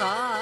か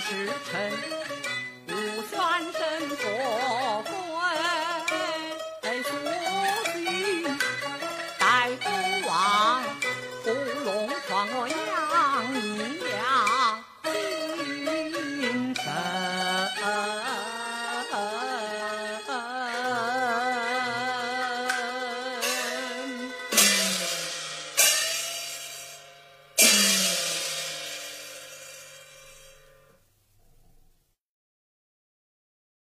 时辰无三生佛。